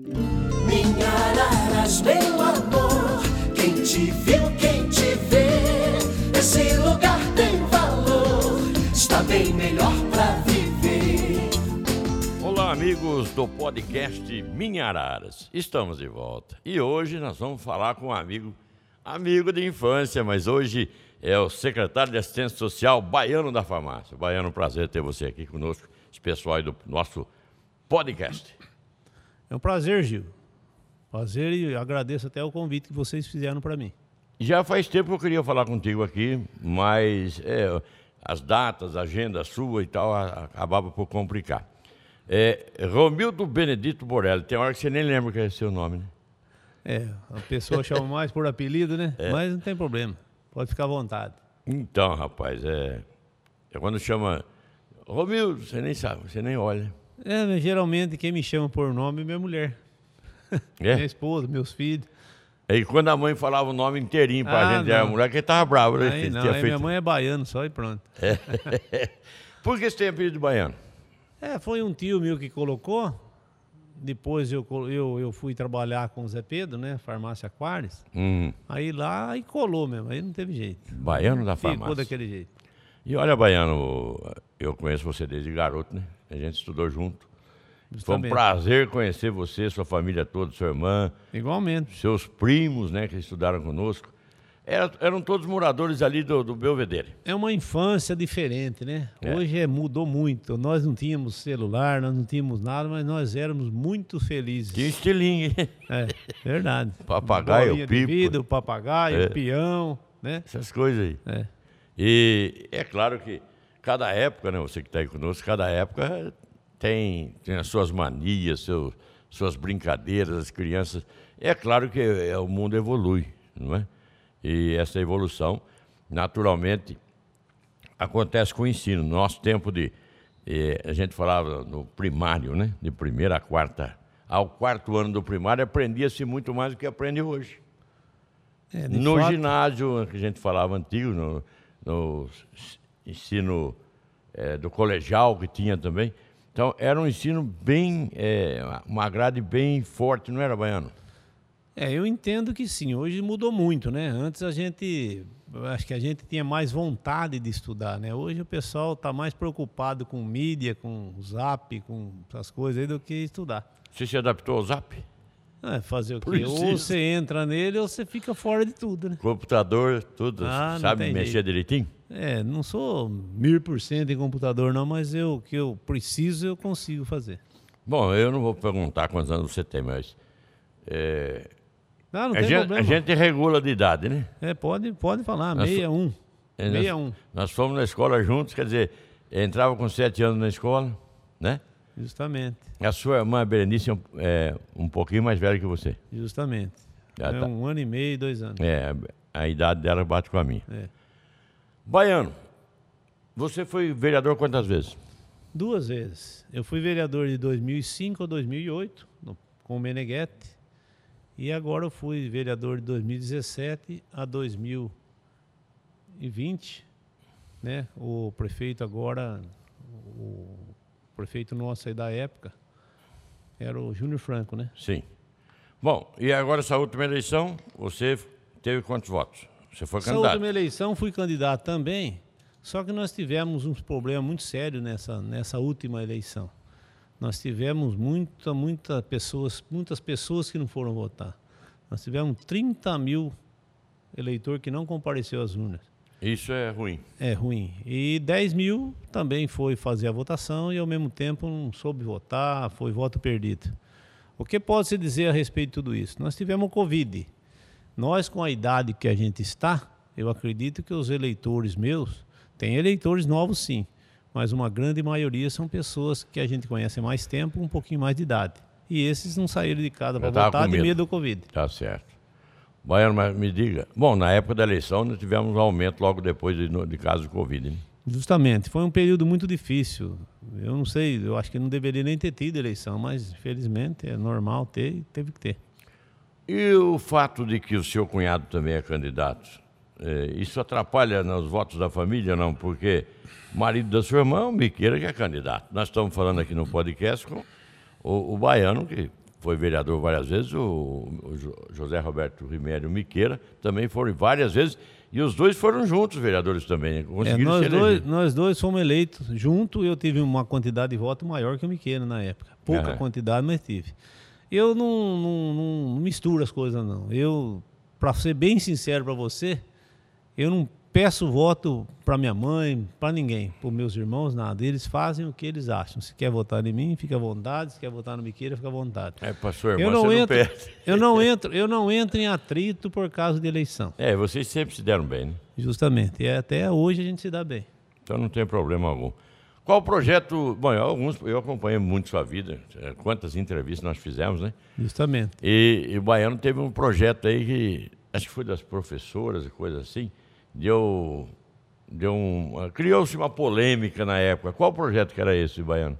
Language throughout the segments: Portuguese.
Minha Araras, meu amor, quem te viu, quem te vê, esse lugar tem valor, está bem melhor pra viver. Olá, amigos do podcast Minha Araras. Estamos de volta. E hoje nós vamos falar com um amigo, amigo de infância, mas hoje é o secretário de Assistência Social Baiano da Farmácia. Baiano, prazer ter você aqui conosco, esse pessoal aí do nosso podcast. É um prazer, Gil. Prazer e agradeço até o convite que vocês fizeram para mim. Já faz tempo que eu queria falar contigo aqui, mas é, as datas, a agenda sua e tal, acabava por complicar. É, Romildo Benedito Borelli, tem hora que você nem lembra que é seu nome, né? É, a pessoa chama mais por apelido, né? É. Mas não tem problema. Pode ficar à vontade. Então, rapaz, é, é quando chama Romildo, você nem sabe, você nem olha. É, mas geralmente quem me chama por nome é minha mulher. Minha É? esposa, meus filhos. Aí quando a mãe falava o nome inteirinho pra Ah, gente, era a mulher que tava brava, né? Aí não, aí minha mãe é baiano só e pronto. Por que você tem apelido de baiano? É, foi um tio meu que colocou. Depois eu, eu, eu fui trabalhar com o Zé Pedro, né? Farmácia Aquares. Hum, Aí lá e colou mesmo. Aí não teve jeito. baiano da Ficou farmácia. daquele jeito. E olha, Baiano, eu conheço você desde garoto, né? A gente estudou junto. Foi um Justamente. prazer conhecer você, sua família toda, sua irmã, Igualmente. seus primos, né, que estudaram conosco. Era- eram todos moradores ali do, do Belvedere. É uma infância diferente, né? É. Hoje é, mudou muito. Nós não tínhamos celular, nós não tínhamos nada, mas nós éramos muito felizes. Estilinho, hein? É, verdade. Papagaio, de pipa. vidro, papagaio, É. peão, né? essas coisas aí. É. E é claro que cada época, né, você que está aí conosco, cada época tem, tem as suas manias, seus, suas brincadeiras, as crianças. É claro que é, o mundo evolui, não é? E essa evolução, naturalmente, acontece com o ensino. No nosso tempo de. eh, a gente falava no primário, né? De primeira a quarta. Ao quarto ano do primário, aprendia-se muito mais do que aprende hoje. É, No fato, ginásio, que a gente falava antigo, no, no ensino eh, do colegial que tinha também. Então, era um ensino bem, eh, uma grade bem forte, não era, Baiano? É, eu entendo que sim. Hoje mudou muito, né? Antes a gente, acho que a gente tinha mais vontade de estudar, né? Hoje o pessoal está mais preocupado com mídia, com zap, com essas coisas aí do que estudar. Você se adaptou ao Zap? É, fazer o quê? Precisa. Ou você entra nele ou você fica fora de tudo, né? Computador, tudo, Ah, sabe mexer jeito. direitinho? É, não sou mil por cento em computador não, mas eu, o que eu preciso eu consigo fazer. Bom, eu não vou perguntar quantos anos você tem, mas eh, Não, não a, tem gente, problema. a gente regula de idade, né? É, pode, pode falar, Nós fo- 61. É, nós- 61, Nós fomos na escola juntos, quer dizer, entrava com sete anos na escola, né? Justamente, A sua irmã Berenice é um, é um pouquinho mais velha que você. justamente. É tá. um ano e meio, dois anos. É, a idade dela bate com a minha. É. Baiano, você foi vereador quantas vezes? Duas vezes. Eu fui vereador de 2005 a 2008, no- com o Meneghetti. E agora eu fui vereador de 2017 a 2020. Né? O prefeito agora, o prefeito nosso aí da época, era o Júnior Franco, né? Sim. Bom, e agora essa última eleição, você teve quantos votos? Você foi Essa candidato. última eleição fui candidato também, só que nós tivemos uns problemas muito sérios nessa, nessa última eleição. Nós tivemos muita, muita pessoas, muitas pessoas que não foram votar. Nós tivemos 30 mil eleitores que não compareceu às urnas. Isso é ruim. É ruim. E 10 mil também foi fazer a votação e ao mesmo tempo não soube votar, foi voto perdido. O que pode se dizer a respeito de tudo isso? Nós tivemos Covid. Nós, com a idade que a gente está, eu acredito que os eleitores meus, tem eleitores novos sim, mas uma grande maioria são pessoas que a gente conhece há mais tempo, um pouquinho mais de idade. E esses não saíram de casa para votar de medo do Covid. Tá certo. Baiano, mas me diga. Bom, na época da eleição nós tivemos um aumento logo depois de, de casos de Covid. Né? Justamente, foi um período muito difícil. Eu não sei, eu acho que não deveria nem ter tido eleição, mas infelizmente é normal ter e teve que ter. E o fato de que o seu cunhado também é candidato, eh, isso atrapalha nos votos da família, não? Porque o marido da sua irmã, o Miqueira, que é candidato. Nós estamos falando aqui no podcast com o, o baiano, que foi vereador várias vezes, o, o José Roberto Rimério Miqueira também foram várias vezes. E os dois foram juntos, vereadores também. Né? É, nós, dois, nós dois fomos eleitos juntos. Eu tive uma quantidade de voto maior que o Miqueira na época. Pouca uhum. quantidade, mas tive. Eu não, não, não misturo as coisas, não. Eu, para ser bem sincero para você, eu não peço voto para minha mãe, para ninguém, para meus irmãos, nada. Eles fazem o que eles acham. Se quer votar em mim, fica à vontade. Se quer votar no Miqueira, fica à vontade. É, pastor, eu não entro, não eu não entro, eu não entro em atrito por causa de eleição. É, vocês sempre se deram bem, né? Justamente. E até hoje a gente se dá bem. Então não tem problema algum. Qual o projeto? Bom, eu, alguns, eu acompanhei muito sua vida, é, quantas entrevistas nós fizemos, né? Justamente. E, e o Baiano teve um projeto aí que, acho que foi das professoras e coisa assim, deu, deu um, criou-se uma polêmica na época. Qual projeto que era esse, Baiano?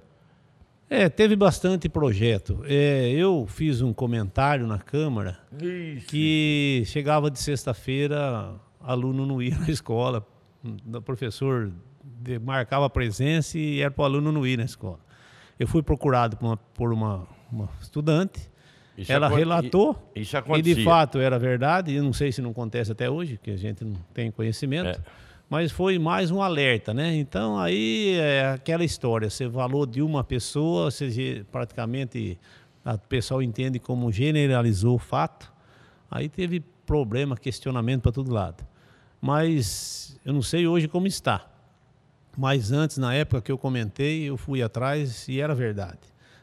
É, teve bastante projeto. É, eu fiz um comentário na Câmara Isso. que chegava de sexta-feira, aluno não ia na escola, o professor marcava presença e era para o aluno não ir na escola. Eu fui procurado por uma, por uma, uma estudante, isso ela relatou isso e de fato era verdade, e não sei se não acontece até hoje, que a gente não tem conhecimento, é. mas foi mais um alerta, né? Então aí é aquela história, você falou de uma pessoa, você praticamente o pessoal entende como generalizou o fato, aí teve problema, questionamento para todo lado. Mas eu não sei hoje como está. Mas antes, na época que eu comentei, eu fui atrás e era verdade.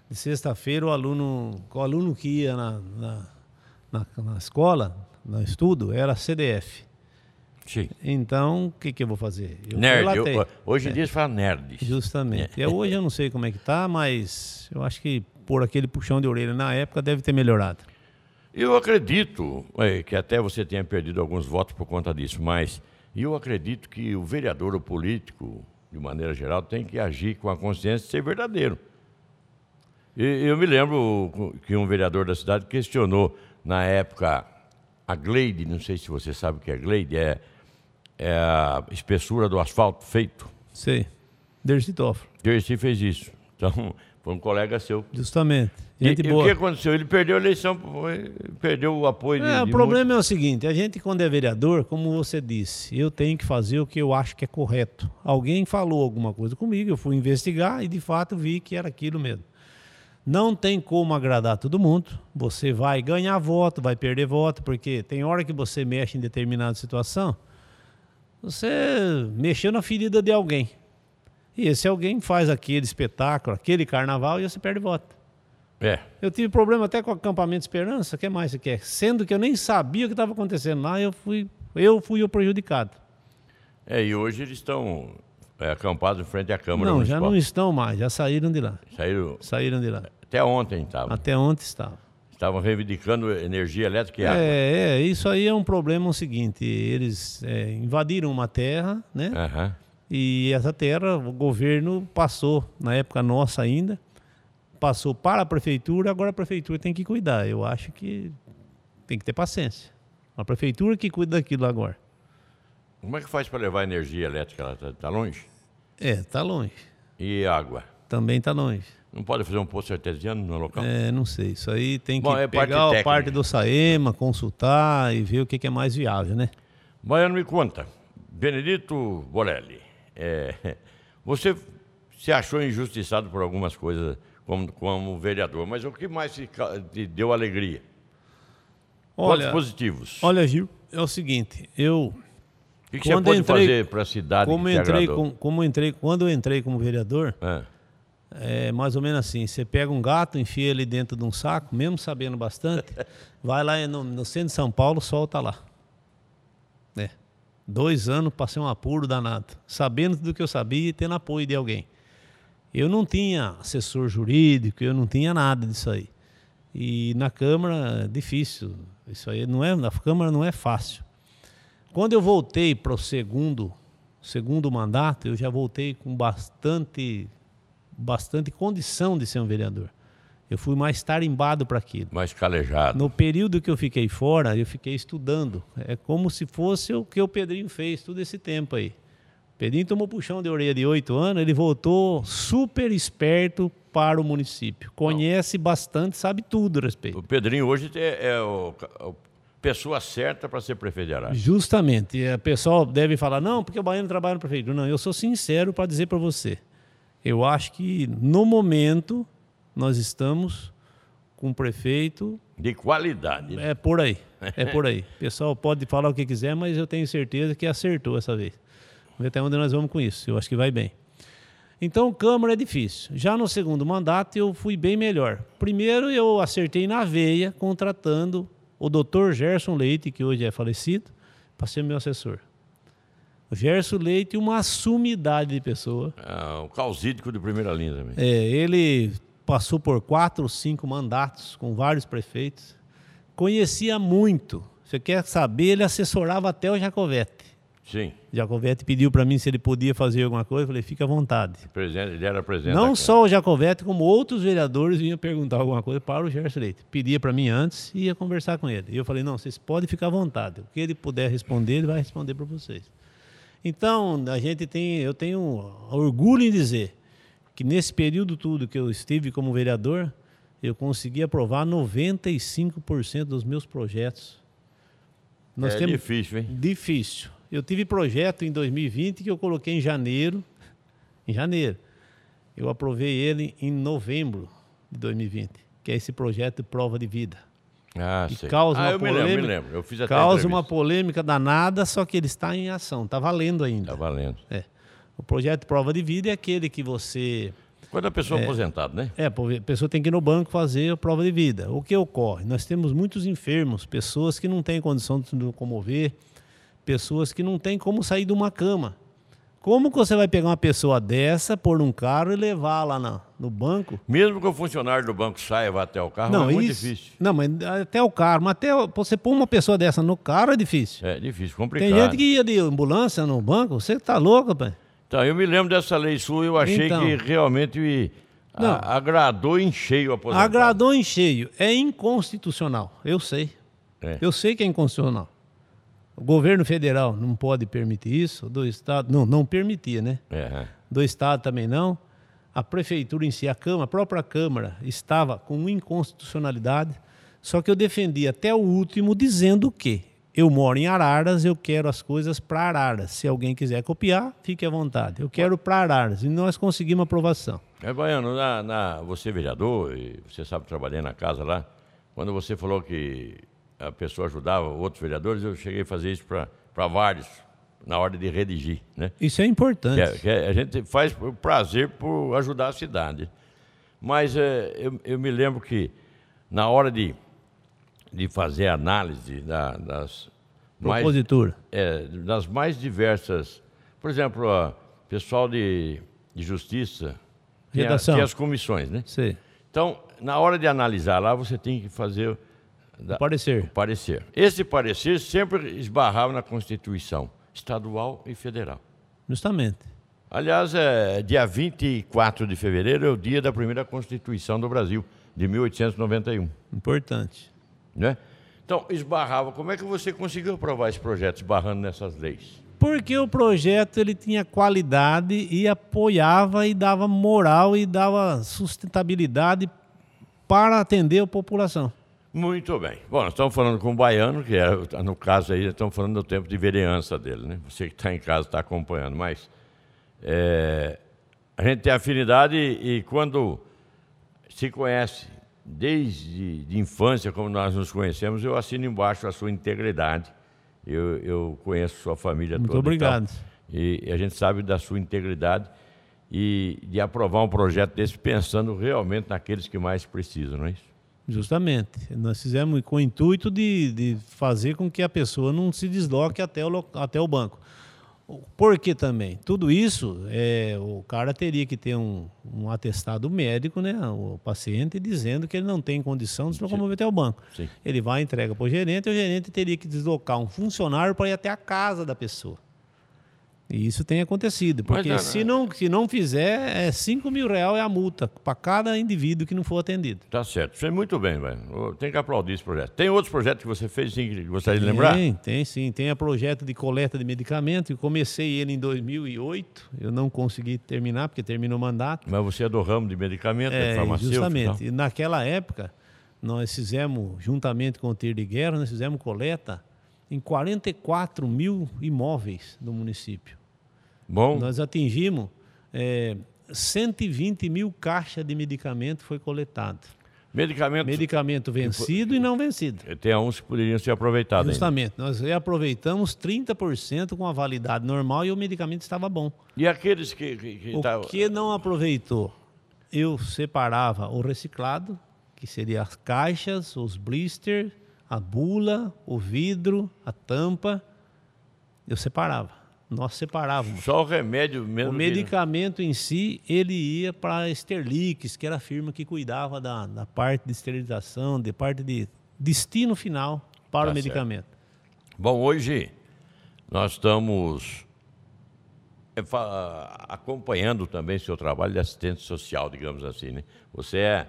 De sexta-feira, o aluno, o aluno que ia na, na, na, na escola, no estudo, era CDF. Sim. Então, o que, que eu vou fazer? Eu nerd. Eu, hoje em é. dia se fala nerd. Justamente. É. hoje eu não sei como é que tá, mas eu acho que por aquele puxão de orelha na época deve ter melhorado. Eu acredito é, que até você tenha perdido alguns votos por conta disso, mas eu acredito que o vereador, o político, de maneira geral, tem que agir com a consciência de ser verdadeiro. E eu me lembro que um vereador da cidade questionou, na época, a Gleide, não sei se você sabe o que é Gleide, é, é a espessura do asfalto feito. Sei. Dercy Toffolo. Dercy fez isso. Então, foi um colega seu. Justamente. E, e o que aconteceu? Ele perdeu a eleição, perdeu o apoio é, de, O problema é o seguinte: a gente, quando é vereador, como você disse, eu tenho que fazer o que eu acho que é correto. Alguém falou alguma coisa comigo, eu fui investigar e de fato vi que era aquilo mesmo. Não tem como agradar todo mundo. Você vai ganhar voto, vai perder voto, porque tem hora que você mexe em determinada situação, você mexeu na ferida de alguém. E esse alguém faz aquele espetáculo, aquele carnaval e você perde voto. É. Eu tive problema até com o acampamento Esperança, o que mais você quer? Sendo que eu nem sabia o que estava acontecendo lá, eu fui, eu fui o prejudicado. É, e hoje eles estão é, acampados em frente à Câmara Não, Municipal. já não estão mais, já saíram de lá. Saíram? Saíram de lá. Até ontem estavam. Até ontem estavam. Estavam reivindicando energia elétrica e água. É, é, isso aí é um problema o seguinte, eles é, invadiram uma terra, né? Uhum. E essa terra, o governo passou, na época nossa ainda, passou para a prefeitura, agora a prefeitura tem que cuidar. Eu acho que tem que ter paciência. A prefeitura que cuida daquilo agora. Como é que faz para levar energia elétrica? Está tá longe? É, está longe. E água? Também está longe. Não pode fazer um poço artesiano no local? É, não sei. Isso aí tem que Bom, é pegar parte a parte do Saema, consultar e ver o que, que é mais viável, né? Baiano, me conta. Benedito Borelli, é, você se achou injustiçado por algumas coisas como, como vereador, mas o que mais te deu alegria? Olha, positivos. Olha, Gil, é o seguinte, eu... O que, que você pode entrei, fazer para a cidade como entrei com, Como entrei, quando eu entrei como vereador, é. É mais ou menos assim, você pega um gato, enfia ele dentro de um saco, mesmo sabendo bastante, vai lá no, no centro de São Paulo, solta lá. É. Dois anos passei um apuro danado, sabendo do que eu sabia e tendo apoio de alguém. Eu não tinha assessor jurídico, eu não tinha nada disso aí. E na Câmara é difícil. Isso aí não é, na Câmara não é fácil. Quando eu voltei para o segundo, segundo mandato, eu já voltei com bastante, bastante condição de ser um vereador. Eu fui mais tarimbado para aquilo. Mais calejado. No período que eu fiquei fora, eu fiquei estudando. É como se fosse o que o Pedrinho fez todo esse tempo aí. Pedrinho tomou puxão de orelha de oito anos, ele voltou super esperto para o município. Conhece bastante, sabe tudo a respeito. O Pedrinho hoje é, é o, a pessoa certa para ser prefeito de Araras. Justamente. E a pessoa deve falar, não, porque o Baiano trabalha no prefeito. Não, eu sou sincero para dizer para você. Eu acho que, no momento, nós estamos com um prefeito. De qualidade. É por aí. É por aí. O pessoal pode falar o que quiser, mas eu tenho certeza que acertou essa vez. Vamos ver até onde nós vamos com isso. Eu acho que vai bem. Então, Câmara é difícil. Já no segundo mandato, eu fui bem melhor. Primeiro, eu acertei na veia, contratando o doutor Gerson Leite, que hoje é falecido, para ser meu assessor. O Gerson Leite, uma sumidade de pessoa. É, o causídico de primeira linha também. É, ele passou por quatro ou cinco mandatos com vários prefeitos. Conhecia muito. Você quer saber, ele assessorava até o Jacovete. Sim. Jacovete pediu para mim se ele podia fazer alguma coisa. Eu falei, fica à vontade. Presidente, ele era presidente. Não só o Jacovete, como outros vereadores vinham perguntar alguma coisa para o Gerson Leite. Pedia para mim antes e ia conversar com ele. E eu falei, não, vocês podem ficar à vontade. O que ele puder responder, ele vai responder para vocês. Então, a gente tem, eu tenho orgulho em dizer que nesse período tudo que eu estive como vereador, eu consegui aprovar 95% dos meus projetos. Nós é temos... difícil, hein? Difícil. Eu tive projeto em 2020 que eu coloquei em janeiro. Em janeiro. Eu aprovei ele em novembro de 2020, que é esse projeto de prova de vida. Ah, que sei. causa ah, uma eu polêmica, me lembro, me lembro. Eu fiz até causa uma polêmica danada, só que ele está em ação, está valendo ainda. Está valendo. É. O projeto de prova de vida é aquele que você quando a pessoa é aposentada, né? É, a pessoa tem que ir no banco fazer a prova de vida. O que ocorre? Nós temos muitos enfermos, pessoas que não têm condição de se locomover, pessoas que não têm como sair de uma cama. Como que você vai pegar uma pessoa dessa, pôr num carro e levar lá no, no banco? Mesmo que o funcionário do banco saia e vá até o carro, não, é muito isso, difícil. Não, mas até o carro. Mas até você pôr uma pessoa dessa no carro é difícil. É difícil, complicado. Tem gente que ia de ambulância no banco. Você tá louco, pai? Então, eu me lembro dessa lei sua e eu achei então, que realmente a, agradou em cheio a aposentado. Agradou em cheio. É inconstitucional, eu sei. É. Eu sei que é inconstitucional. O governo federal não pode permitir isso, do Estado. Não, não permitia, né? É. Do Estado também não. A prefeitura em si, a Câmara, a própria Câmara, estava com inconstitucionalidade. Só que eu defendi até o último dizendo que eu moro em Araras, eu quero as coisas para Araras. Se alguém quiser copiar, fique à vontade. Eu quero para Araras. E nós conseguimos aprovação. É, Baiano, na, na, você é vereador, e você sabe trabalhar na casa lá, quando você falou que a pessoa ajudava outros vereadores, eu cheguei a fazer isso para vários, na hora de redigir. Né? Isso é importante. Que, é, é, a gente faz por prazer por ajudar a cidade. Mas é, eu, eu, me lembro que na hora de, de fazer a análise da, das, Propositura. Mais, é, das mais diversas. Por exemplo, o pessoal de, de justiça Redação. Tem, as comissões, né? Sim. Então, na hora de analisar lá, você tem que fazer da, parecer. O parecer. Esse parecer sempre esbarrava na Constituição estadual e federal. Justamente. Aliás, é, dia 24 de fevereiro é o dia da primeira Constituição do Brasil, de 1891. Importante. Né? Então, esbarrava. Como é que você conseguiu aprovar esse projeto esbarrando nessas leis? Porque o projeto ele tinha qualidade e apoiava e dava moral e dava sustentabilidade para atender a população. Muito bem. Bom, nós estamos falando com o baiano, que é, no caso aí, estamos falando do tempo de vereança dele, né? Você que está em casa está acompanhando, mas é, a gente tem afinidade e, e quando se conhece desde de infância, como nós nos conhecemos, eu assino embaixo a sua integridade eu, eu conheço sua família Muito toda. Muito obrigado. E, e, a gente sabe da sua integridade e de aprovar um projeto desse pensando realmente naqueles que mais precisam, não é isso? Justamente. Nós fizemos com o intuito de, de fazer com que a pessoa não se desloque até o, até o banco. Por que também? Tudo isso, é, o cara teria que ter um, um, atestado médico, né, o paciente, dizendo que ele não tem condição de se locomover até o banco. Sim. Ele vai, entrega para o gerente, e o gerente teria que deslocar um funcionário para ir até a casa da pessoa. E isso tem acontecido, porque Mas, se, não, se não fizer, é 5 mil reais é a multa para cada indivíduo que não for atendido. Tá certo. Fez muito bem, velho. Tem que aplaudir esse projeto. Tem outros projetos que você fez sim, que gostaria de lembrar? Tem, tem sim. Tem o projeto de coleta de medicamento. Eu comecei ele em 2008. Eu não consegui terminar, porque terminou o mandato. Mas você é do ramo de medicamento, é, É, farmacêutico? justamente. não? E naquela época, nós fizemos, juntamente com o tiro de guerra, nós fizemos coleta em 44 mil imóveis do município. Bom, Nós atingimos é, 120 mil caixas de medicamento foi coletado. medicamento. Medicamento vencido e não vencido. Tem uns que poderiam ser aproveitados ainda. Justamente. Nós aproveitamos 30% com a validade normal e o medicamento estava bom. E aqueles que. que, que O tá- que não aproveitou? Eu separava o reciclado, que seria as caixas, os blisters, a bula, o vidro, a tampa. Eu separava. Nós separávamos. Só o remédio mesmo. O medicamento em si, ele ia para a Sterlix, que era a firma que cuidava da, da parte de esterilização, de parte de destino final para Tá o certo. medicamento. Bom, hoje nós estamos fa- acompanhando também seu trabalho de assistente social, digamos assim. Né? Você é,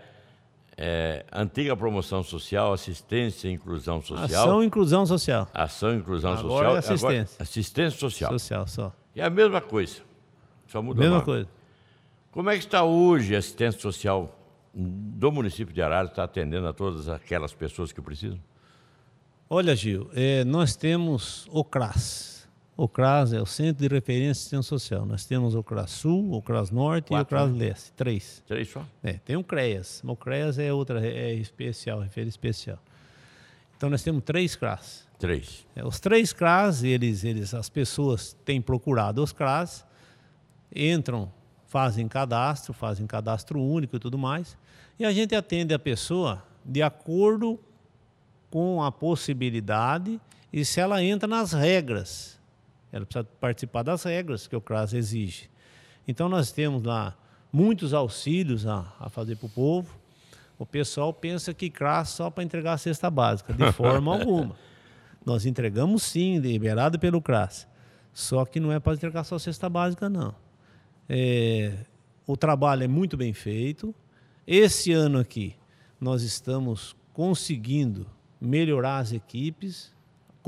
é antiga promoção social, assistência e inclusão social. Ação e inclusão social. Ação e inclusão Agora social. é assistência. assistência social. Social só. É a mesma coisa. Só muda o Mesma coisa. Como é que está hoje a assistência social do município de Araras? Está atendendo a todas aquelas pessoas que precisam? Olha, Gil, eh, nós temos o CRAS. O CRAS é o Centro de Referência de Assistência Social. Nós temos o CRAS Sul, o CRAS Norte e o Quatro, CRAS né? Leste. Três. Três só? É, tem o CREAS. O CREAS é outra, é especial, referência especial. Então nós temos três CRAS. Três. É, os três CRAS, eles, eles, as pessoas têm procurado os CRAS, entram, fazem cadastro, fazem cadastro único e tudo mais, e a gente atende a pessoa de acordo com a possibilidade e se ela entra nas regras. Ela precisa participar das regras que o CRAS exige. Então nós temos lá muitos auxílios a, a fazer para o povo. O pessoal pensa que CRAS só para entregar a cesta básica, de forma alguma. Nós entregamos sim, liberado pelo CRAS. Só que não é para entregar só cesta básica, não. É, o trabalho é muito bem feito. Esse ano aqui, nós estamos conseguindo melhorar as equipes,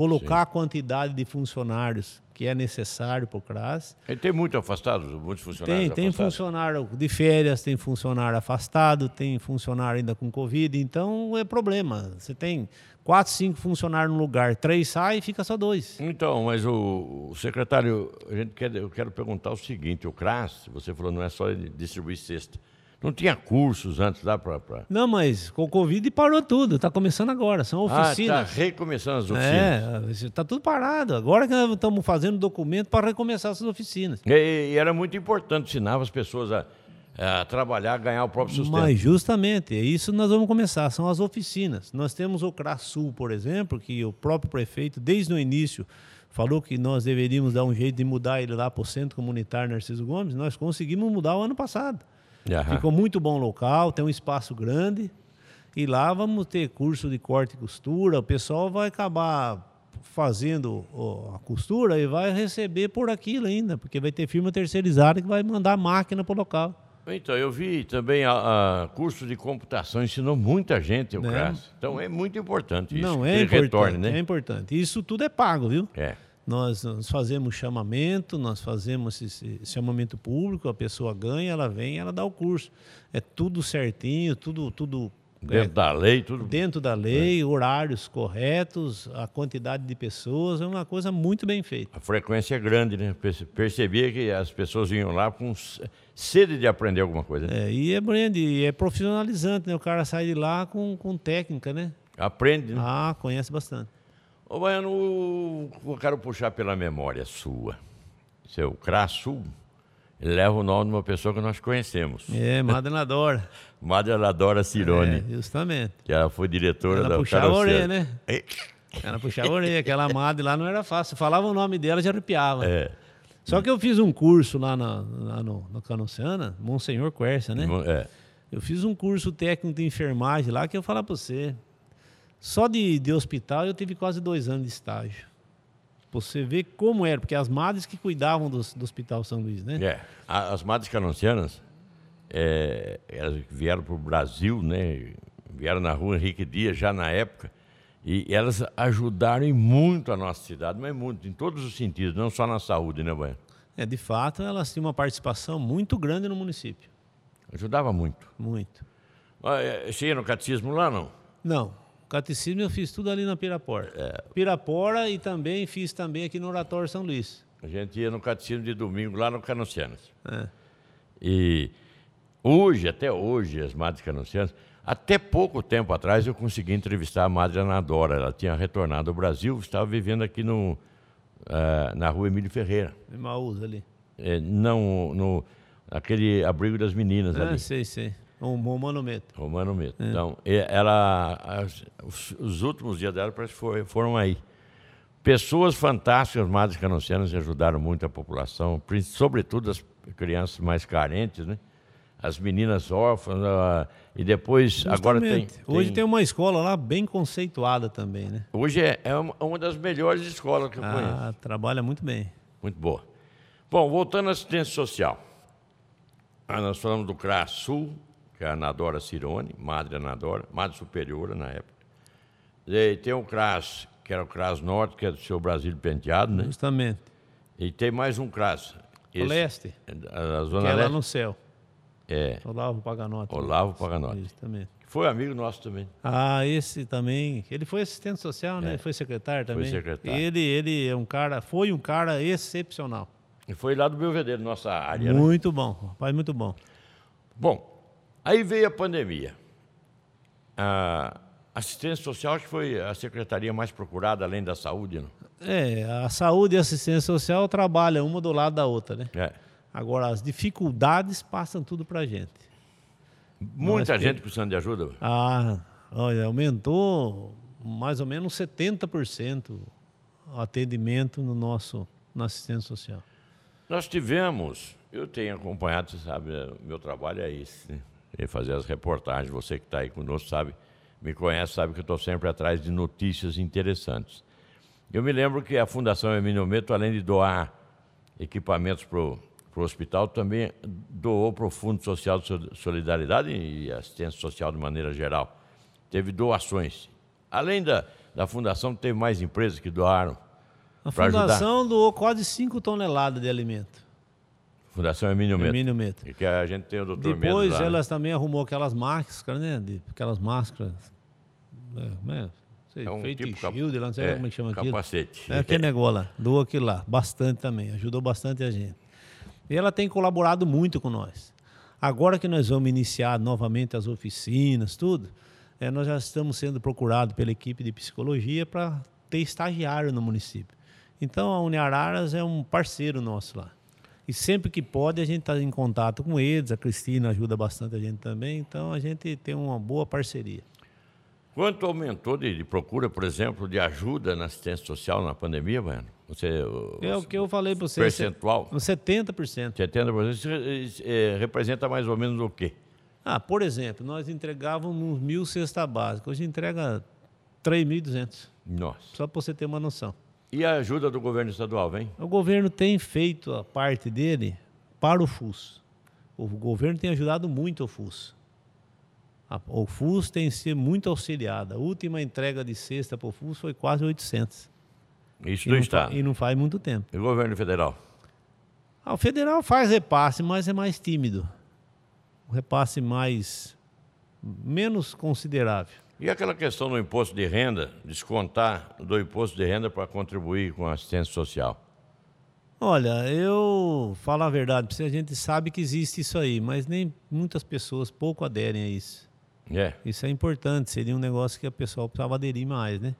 colocar a quantidade de funcionários que é necessário para o CRAS. Ele tem muito afastado, muitos funcionários Tem, tem afastados? funcionário de férias, tem funcionário afastado, tem funcionário ainda com Covid, então é problema. Você tem quatro, cinco funcionários no lugar, três saem e fica só dois. Então, mas o, o secretário, a gente quer, eu quero perguntar o seguinte: o CRAS, você falou, não é só distribuir cesta. Não tinha cursos antes lá para. Pra... Não, mas com o Covid parou tudo, está começando agora, são Ah, está oficinas. recomeçando as oficinas. É, está tudo parado. Agora que nós estamos fazendo documento para recomeçar essas oficinas. E, e era muito importante, ensinava as pessoas a, a trabalhar, a ganhar o próprio sustento. Mas justamente, é isso que nós vamos começar, são as oficinas. Nós temos o CRAS Sul, por exemplo, que o próprio prefeito, desde o início, falou que nós deveríamos dar um jeito de mudar ele lá para o Centro Comunitário Narciso Gomes. Nós conseguimos mudar o ano passado. Aham. Ficou muito bom o local, tem um espaço grande. E lá vamos ter curso de corte e costura. O pessoal vai acabar fazendo a costura e vai receber por aquilo ainda, porque vai ter firma terceirizada que vai mandar máquina para o local. Então, eu vi também a, a curso de computação, ensinou muita gente o Né? Então, é muito importante isso. Não, é importante. retorne, né? É importante. Isso tudo é pago, viu? É. Nós, nós fazemos chamamento, nós fazemos esse, chamamento público, a pessoa ganha, ela vem, ela dá o curso. É tudo certinho, tudo, tudo é, Dentro da lei, tudo. dentro da lei, horários corretos, a quantidade de pessoas, é uma coisa muito bem feita. A frequência é grande, né? Perce- Percebia que as pessoas vinham lá com sede de aprender alguma coisa. né? É, e é brand, e é profissionalizante, né? O cara sai de lá com, com técnica, né? Aprende, né? Ah, conhece bastante. Ô, Baiano, eu quero puxar pela memória sua. Seu CRAS Sul, ele leva o nome de uma pessoa que nós conhecemos. É, Madre Dora. Madre Ladora Cirone, É, justamente. que ela foi diretora Ela da puxava a orelha, né? Ela puxava a orelha, aquela Madre lá não era fácil. Falava o nome dela, já arrepiava. É. Só que eu fiz um curso lá, na, lá no, no Canonciana, Monsenhor Quercia, né? É. Eu fiz um curso técnico de enfermagem lá que eu falar para você. Só de, de hospital eu tive quase dois anos de estágio. Você vê como era, porque as madres que cuidavam do, do Hospital São Luís, né? É, as madres canoncianas, é, elas vieram para o Brasil, né? Vieram na rua Henrique Dias já na época, e elas ajudaram muito a nossa cidade, mas muito, em todos os sentidos, não só na saúde, né, Bueno? É, de fato, elas tinham uma participação muito grande no município. Ajudava muito. Muito. É, Você ia no catecismo lá, não? Não, catecismo eu fiz tudo ali na Pirapora. É. Pirapora e também fiz também aqui no Oratório São Luís. A gente ia no catecismo de domingo lá no Canoncianas. É. E hoje, até hoje, as madres canoncianas, até pouco tempo atrás eu consegui entrevistar a madre Anadora. Ela tinha retornado ao Brasil, estava vivendo aqui no, ah, na rua Emílio Ferreira. Emaús ali. É, não no aquele abrigo das meninas Ah, ali, sei, sei. Um bom monumento. Romano Mito. Então, e- ela, as- os, os últimos dias dela parece que foram aí. Pessoas fantásticas, madres canoncianas, ajudaram muito a população, sobretudo as crianças mais carentes, né? As meninas órfãs, ah, e depois, agora tem, Justamente. Hoje tem uma escola lá bem conceituada também, né? Hoje é, é uma, das melhores escolas que eu conheço. Ah, trabalha muito bem. Muito boa. Bom, voltando à assistência social. Ah, nós falamos do CRAS Sul, que é a Anadora Cirone, Madre Anadora, Madre Superiora na época. E tem o CRAS, que era o CRAS Norte, que é do seu Brasílio Penteado, né? Justamente. E tem mais um CRAS. O Esse- leste, a, a que Zona é lá Leste. no céu. É, Olavo Paganotti. Olavo Paganotti. Justamente. que foi amigo nosso também. Ah, esse também. Ele foi assistente social, né? Foi secretário também. É. secretário. Ele, ele é um cara, foi um cara excepcional. E foi lá do Belvedere, nossa área, né? Muito bom, rapaz, muito bom. Bom, aí veio a pandemia. A assistência social acho que foi a secretaria mais procurada, além da saúde, não? É, a saúde e a assistência social trabalham uma do lado da outra, né? É. Agora, as dificuldades passam tudo pra gente. Muita Nós gente precisando de ajuda. Ah, olha, aumentou mais ou menos 70% o atendimento no nosso, na assistência social. Nós tivemos, eu tenho acompanhado, você sabe, o meu trabalho é esse, É fazer as reportagens. Você que está aí conosco sabe, me conhece, sabe que eu estou sempre atrás de notícias interessantes. Eu me lembro que a Fundação Emílio Meto, além de doar equipamentos para o hospital, também doou para o Fundo Social de Sol- Solidariedade e Assistência Social de maneira geral. Teve doações. Além da, da fundação, teve mais empresas que doaram. A Pra ajudar. fundação doou quase 5 toneladas de alimento. Fundação Emílio Meto. Emílio Meto. E que a gente tem o doutor Depois né? elas também arrumou aquelas máscaras, né? De, aquelas máscaras. É, como é? Sei, É um feito tipo de cap- shield, lá, não sei é, como é que chama aquilo. capacete. É aquele negócio lá. Doou aquilo lá. Bastante também. Ajudou bastante a gente. E ela tem colaborado muito com nós. Agora que nós vamos iniciar novamente as oficinas, tudo, é, nós já estamos sendo procurados pela equipe de psicologia para ter estagiário no município. Então a Uniararas é um parceiro nosso lá. E sempre que pode a gente está em contato com eles, a Cristina ajuda bastante a gente também, então a gente tem uma boa parceria. Quanto aumentou de, de procura, por exemplo, de ajuda na assistência social na pandemia, Baiano? Você, É o que eu falei para você. Percentual? se- 70%. 70%, isso isso, é, representa mais ou menos o quê? Ah, por exemplo, nós entregávamos mil cesta básica, hoje entrega 3.200, Nossa. só para você ter uma noção. E a ajuda do governo estadual, vem? O governo tem feito a parte dele para o FUS. O governo tem ajudado muito o FUS. O FUS tem sido muito auxiliado. A última entrega de cesta para o FUS foi quase 800. Isso E do não, Estado. fa- e não faz muito tempo. E o governo federal? Ah, o federal faz repasse, mas é mais tímido. O repasse mais menos considerável. E aquela questão do imposto de renda, descontar do imposto de renda para contribuir com a assistência social? Olha, eu falo a verdade, a gente sabe que existe isso aí, mas nem muitas pessoas pouco aderem a isso. É. Isso é importante, seria um negócio que a pessoa precisava aderir mais, né?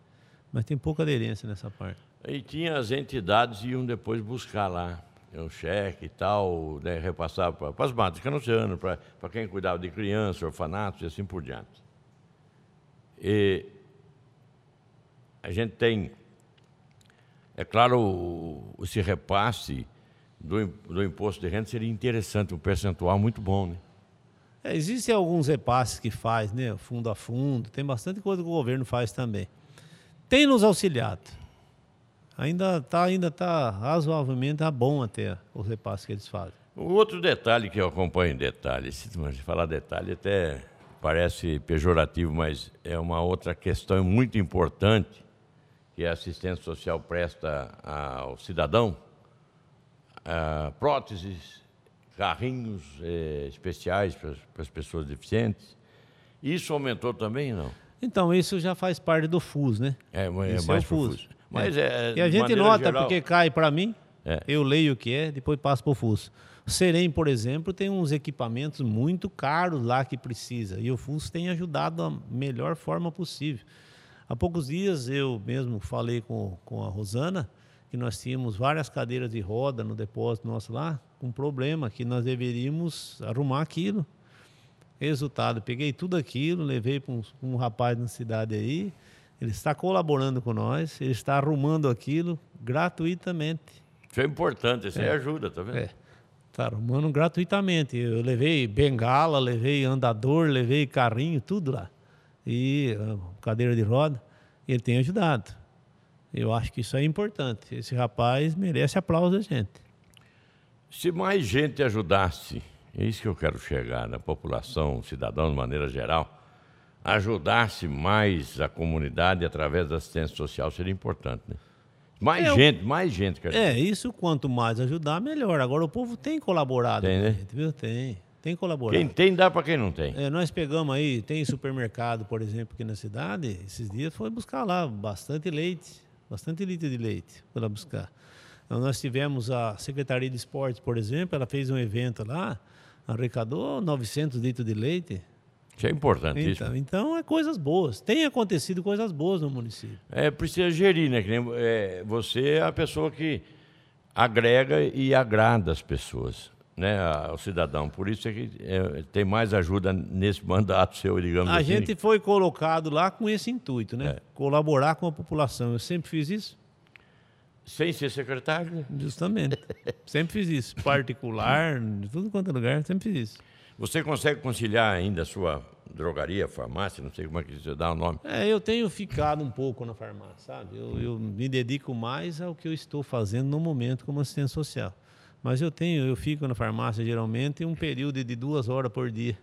Mas tem pouca aderência nessa parte. E tinha as entidades que iam depois buscar lá o cheque e tal, né, repassar para as madres canoncianas, para quem cuidava de crianças, orfanatos e assim por diante. E a gente tem, é claro, esse repasse do, do imposto de renda seria interessante, um percentual muito bom, né? É, existem alguns repasses que faz, né? Fundo a fundo, tem bastante coisa que o governo faz também. Tem nos auxiliado. ainda está ainda tá razoavelmente tá bom até o repasse que eles fazem. O outro detalhe que eu acompanho em detalhe, se falar detalhe até parece pejorativo, mas é uma outra questão muito importante que a assistência social presta ao cidadão, próteses, carrinhos eh, especiais para as pessoas deficientes. Isso aumentou também, não? Então, isso já faz parte do FUS, né? É, é isso mais é o FUS. FUS. Mas é. é e a gente nota geral... porque cai para mim, É. eu leio o que é, depois passo para o FUS. O Serem, por exemplo, tem uns equipamentos muito caros lá que precisa. E o FUS tem ajudado da melhor forma possível. Há poucos dias eu mesmo falei com, com a Rosana que nós tínhamos várias cadeiras de roda no depósito nosso lá, com problema, que nós deveríamos arrumar aquilo. Resultado, peguei tudo aquilo, levei para um, um rapaz na cidade aí, ele está colaborando com nós, ele está arrumando aquilo gratuitamente. Isso é importante, isso aí É. ajuda, tá vendo? É. Tá arrumando gratuitamente. Eu levei bengala, levei andador, levei carrinho, tudo lá. E ah, cadeira de roda. Ele tem ajudado. Eu acho que isso é importante. Esse rapaz merece aplauso da gente. Se mais gente ajudasse, é isso que eu quero chegar, na população, cidadão de maneira geral, ajudasse mais a comunidade através da assistência social, seria importante, né? Mais É, gente, mais gente, dizer. É, isso quanto mais ajudar, melhor. Agora o povo tem colaborado. Tem, né? gente, viu? Tem. Tem colaborado. Quem tem, dá para quem não tem. É, nós pegamos aí, tem supermercado, por exemplo, aqui na cidade, esses dias foi buscar lá bastante leite, bastante litro de leite para buscar. Então, nós tivemos a Secretaria de Esportes, por exemplo, ela fez um evento lá, arrecadou 900 litros de leite. Isso é importantíssimo. Então, então é coisas boas. Tem acontecido coisas boas no município. É, precisa gerir, né? Que nem, é, você é a pessoa que agrega e agrada as pessoas, né? Ao cidadão. Por isso é que é, tem mais ajuda nesse mandato seu, digamos A assim. gente foi colocado lá com esse intuito, né? É. Colaborar com a população. Eu sempre fiz isso. Sem ser secretário? Justamente. sempre fiz isso. Particular, de tudo quanto é lugar, sempre fiz isso. Você consegue conciliar ainda a sua drogaria, farmácia, não sei como é que você dá o nome. É, eu tenho ficado um pouco na farmácia, sabe? Eu, eu me dedico mais ao que eu estou fazendo no momento como assistente social. Mas eu tenho, eu fico na farmácia geralmente um período de duas horas por dia.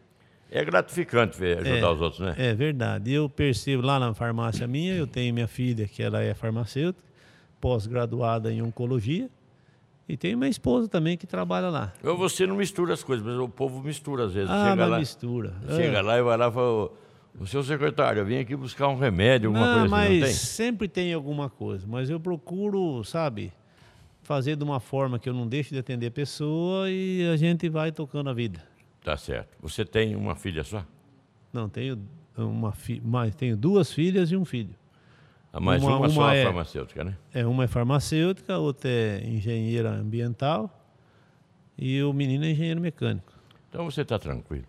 É gratificante ver, ajudar É, os outros, né? É verdade. Eu percebo lá na farmácia minha, eu tenho minha filha, que ela é farmacêutica, pós-graduada em oncologia, e tenho minha esposa também que trabalha lá. Ou Você não mistura as coisas, mas o povo mistura às vezes. Ah, chega mas lá, mistura. chega É. lá e vai lá e fala, "Ô, o seu secretário, eu vim aqui buscar um remédio, alguma não, coisa mas assim, não tem? sempre tem alguma coisa. Mas eu procuro, sabe, fazer de uma forma que eu não deixe de atender a pessoa e a gente vai tocando a vida. Tá certo. Você tem uma filha só? Não, tenho uma fi mais, tenho duas filhas e um filho. Mais Uma- uma, só uma a é- farmacêutica, né? É, uma é farmacêutica, outra é engenheira ambiental e o menino é engenheiro mecânico. Então você está tranquilo.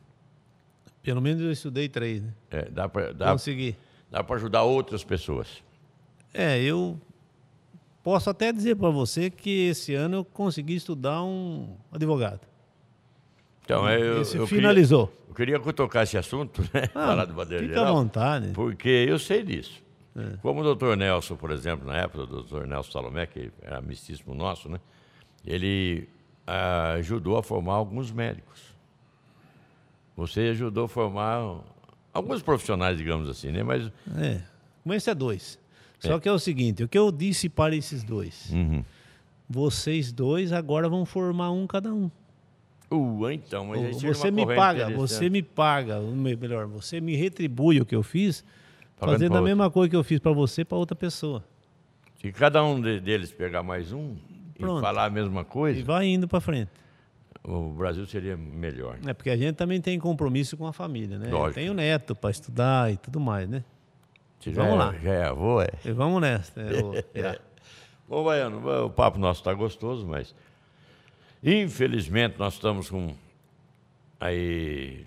Pelo menos eu estudei três, né? É, dá para dá, Consegui. dá pra ajudar outras pessoas. É, eu posso até dizer para você que esse ano eu consegui estudar um advogado. Então, é, eu, Esse eu finalizou. Queria, eu queria cutucar esse assunto, né? Ah, Falar de bandeira fica à geral. vontade. Porque eu sei disso. É. Como o doutor Nelson, por exemplo, na época do doutor Nelson Salomé, que era amicíssimo nosso, né? Ele ah, ajudou a formar alguns médicos. Você ajudou a formar alguns profissionais, digamos assim, né? Mas É, esse é dois. Só que é o seguinte, o que eu disse para esses dois, Uhum. vocês dois agora vão formar um cada um. Uh, então, mas Você me paga, você me paga, melhor, você me retribui o que eu fiz, Pagando fazendo a mesma coisa que eu fiz para você para outra pessoa. Se cada um de- deles pegar mais um Pronto. e falar a mesma E coisa, vai indo para frente. o Brasil seria melhor. É porque a gente também tem compromisso com a família, né? Lógico. Tem o neto para estudar e tudo mais, né? Você Vamos já, lá. é- já é avô, é? E vamos nessa. né, ô, Baiano, o papo nosso está gostoso, mas infelizmente nós estamos com aí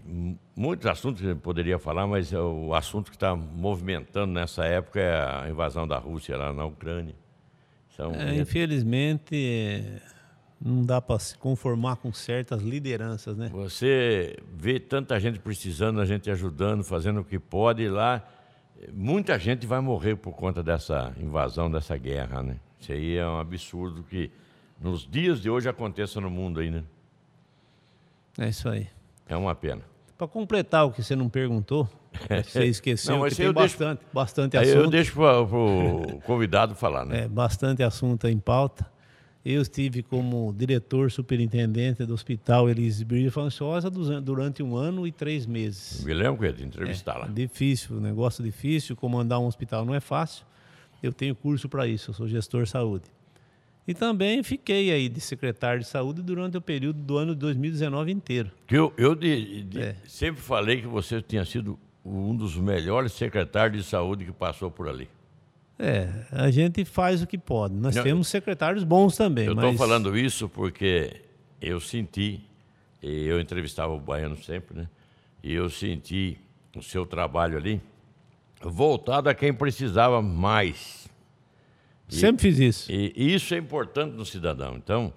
muitos assuntos que eu poderia falar, mas é o assunto que está movimentando nessa época é a invasão da Rússia lá na Ucrânia. São, É, infelizmente, não dá para se conformar com certas lideranças, né? Você vê tanta gente precisando, a gente ajudando, fazendo o que pode lá. Muita gente vai morrer por conta dessa invasão, dessa guerra, né? Isso aí é um absurdo que nos dias de hoje aconteça no mundo aí, né? É isso aí. É uma pena. Para completar o que você não perguntou, você esqueceu Não, que tem eu deixo- bastante, bastante Aí assunto. eu deixo para o convidado falar, né? É, bastante assunto em pauta. Eu estive como diretor superintendente do Hospital Elise Brilho Françosa du- durante um ano e três meses. Me lembro que eu ia te entrevistar lá. Difícil, negócio difícil. Comandar um hospital não é fácil. Eu tenho curso para isso, eu sou gestor de saúde. E também fiquei aí de secretário de saúde durante o período do ano de 2019 inteiro. Eu eu de- de- É. sempre falei que você tinha sido um dos melhores secretários de saúde que passou por ali. É, a gente faz o que pode. Nós Não, temos secretários bons também. Eu estou mas... falando isso porque eu senti, e eu entrevistava o Baiano sempre, né? E eu senti o seu trabalho ali voltado a quem precisava mais. Sempre fiz isso. E isso é importante no cidadão. Então,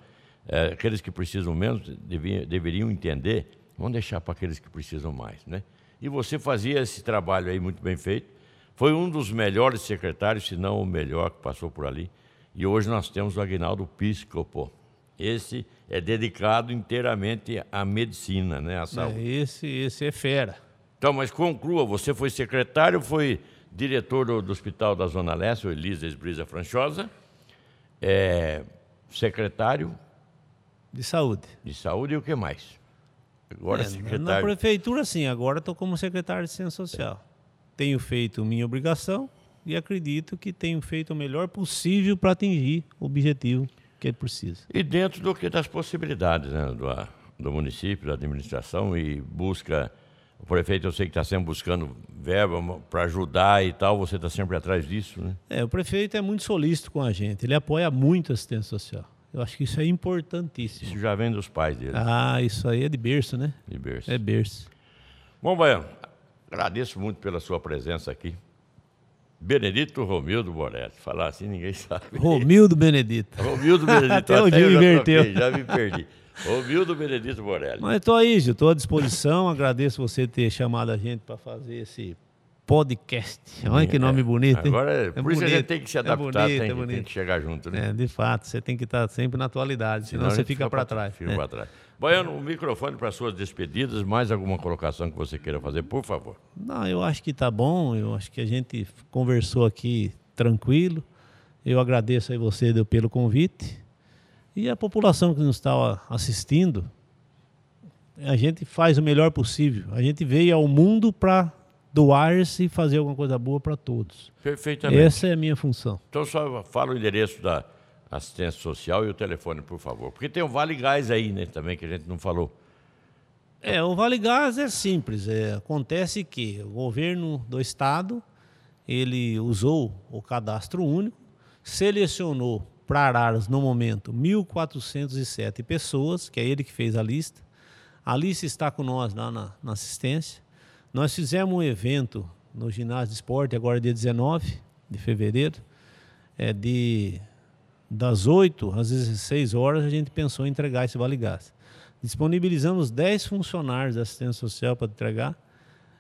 é, aqueles que precisam menos deviam, deveriam entender, vamos deixar para aqueles que precisam mais, né? E você fazia esse trabalho aí muito bem feito. Foi um dos melhores secretários, se não o melhor que passou por ali. E hoje nós temos o Aguinaldo Piscopo. Esse é dedicado inteiramente à medicina, né? À saúde. É, esse, esse é fera. Então, mas conclua, você foi secretário, foi diretor do, do Hospital da Zona Leste, o Elisa Esbrisa Franchosa, é, secretário De saúde. de saúde e o que mais? Agora É, na secretário. prefeitura, sim. Agora estou como secretário de Ciência Social. Tenho feito minha obrigação e acredito que tenho feito o melhor possível para atingir o objetivo que ele precisa. E dentro do que das possibilidades né, do, do município, da administração, e busca. O prefeito, eu sei que está sempre buscando verba para ajudar e tal, você está sempre atrás disso, né? É, o prefeito é muito solícito com a gente. Ele apoia muito a assistência social. Eu acho que isso é importantíssimo. Isso já vem dos pais dele, Ah, isso aí é de berço, né? de berço. É berço. Bom, Baiano, agradeço muito pela sua presença aqui. Benedito Romildo Borelli. Falar assim ninguém sabe. Romildo Benedito. Romildo Benedito. Até Gil eu já inverteu. troquei, já me perdi. Romildo Benedito Borelli. Mas estou aí, Gil, estou à disposição. Agradeço você ter chamado a gente para fazer esse podcast. Olha que nome bonito, hein? Agora, é, por isso a gente bonito, tem que se é adaptar, bonito, tem, é que- tem bonito. que chegar junto, né? É, de fato, você tem que estar sempre na atualidade, senão, a você gente fica para trás. Fica né? para trás. Baiano, o microfone para suas despedidas, mais alguma colocação que você queira fazer, por favor. Não, eu acho que tá bom. Eu acho que a gente conversou aqui tranquilo. Eu agradeço aí você pelo convite. E a população que nos está assistindo, a gente faz o melhor possível. A gente veio ao mundo para doar-se e fazer alguma coisa boa para todos. Perfeitamente. Essa é a minha função. Então só fala o endereço da assistência social e o telefone, por favor. Porque tem o Vale Gás aí, né, também, que a gente não falou. É, o Vale Gás é simples. É, acontece que o governo do estado ele usou o cadastro único, selecionou para Araras no momento 1.407 pessoas, que é ele que fez a lista. A lista está com nós lá na, na assistência. Nós fizemos um evento no ginásio de esporte agora dia 19 de fevereiro, é de das 8 às 16 horas a gente pensou em entregar esse Vale Gás. Disponibilizamos 10 funcionários da assistência social para entregar.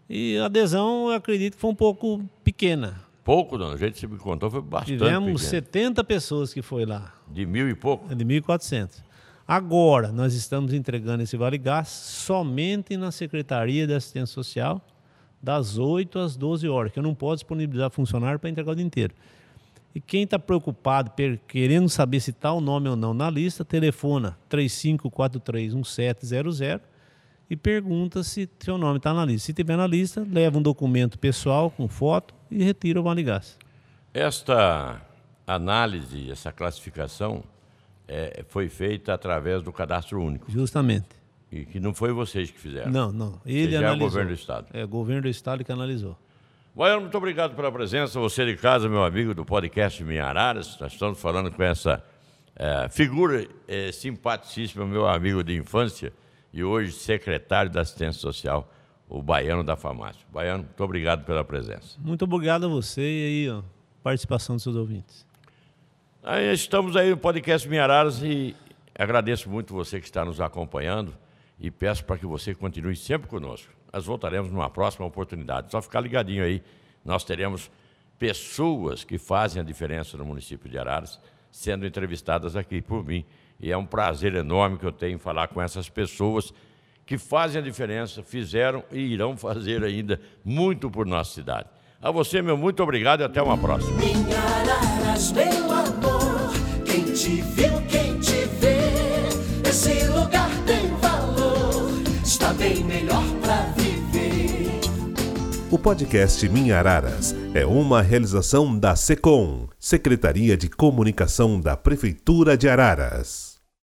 E a adesão, eu acredito que foi um pouco pequena. Pouco, não. O jeito que você me contou foi bastante Tivemos pequeno. 70 pessoas que foi lá, De mil e pouco. é de 1.400. Agora, nós estamos entregando esse Vale Gás somente na Secretaria de Assistência Social, das 8 às 12 horas, que eu não posso disponibilizar funcionário para entregar o dia inteiro. E quem está preocupado, querendo saber se está o nome ou não na lista, telefona 35431700 e pergunta se seu nome está na lista. Se tiver na lista, leva um documento pessoal com foto e retira o Vale Gás. Esta análise, essa classificação é, foi feita através do cadastro único. Justamente. E que não foi vocês que fizeram. Não, não. Ele já é o analisou. governo do Estado. É o governo do estado que analisou. Baiano, muito obrigado pela presença. Você de casa, meu amigo do podcast Minha Araras. Nós estamos falando com essa eh, figura eh, simpaticíssima, meu amigo de infância e hoje secretário da Assistência Social, o Baiano da Farmácia. Baiano, muito obrigado pela presença. Muito obrigado a você e aí, ó, participação dos seus ouvintes. Aí estamos aí no podcast Minha Araras e agradeço muito você que está nos acompanhando e peço para que você continue sempre conosco. Nós voltaremos numa próxima oportunidade. Só ficar ligadinho aí, nós teremos pessoas que fazem a diferença no município de Araras, sendo entrevistadas aqui por mim. E é um prazer enorme que eu tenho falar com essas pessoas que fazem a diferença, fizeram e irão fazer ainda muito por nossa cidade. A você, meu muito obrigado e até uma próxima. Minha Araras, meu amor, quem te viu, quem te vê, esse lugar tem valor, está bem melhor pra viver. O podcast Minha Araras é uma realização da SECOM, Secretaria de Comunicação da Prefeitura de Araras.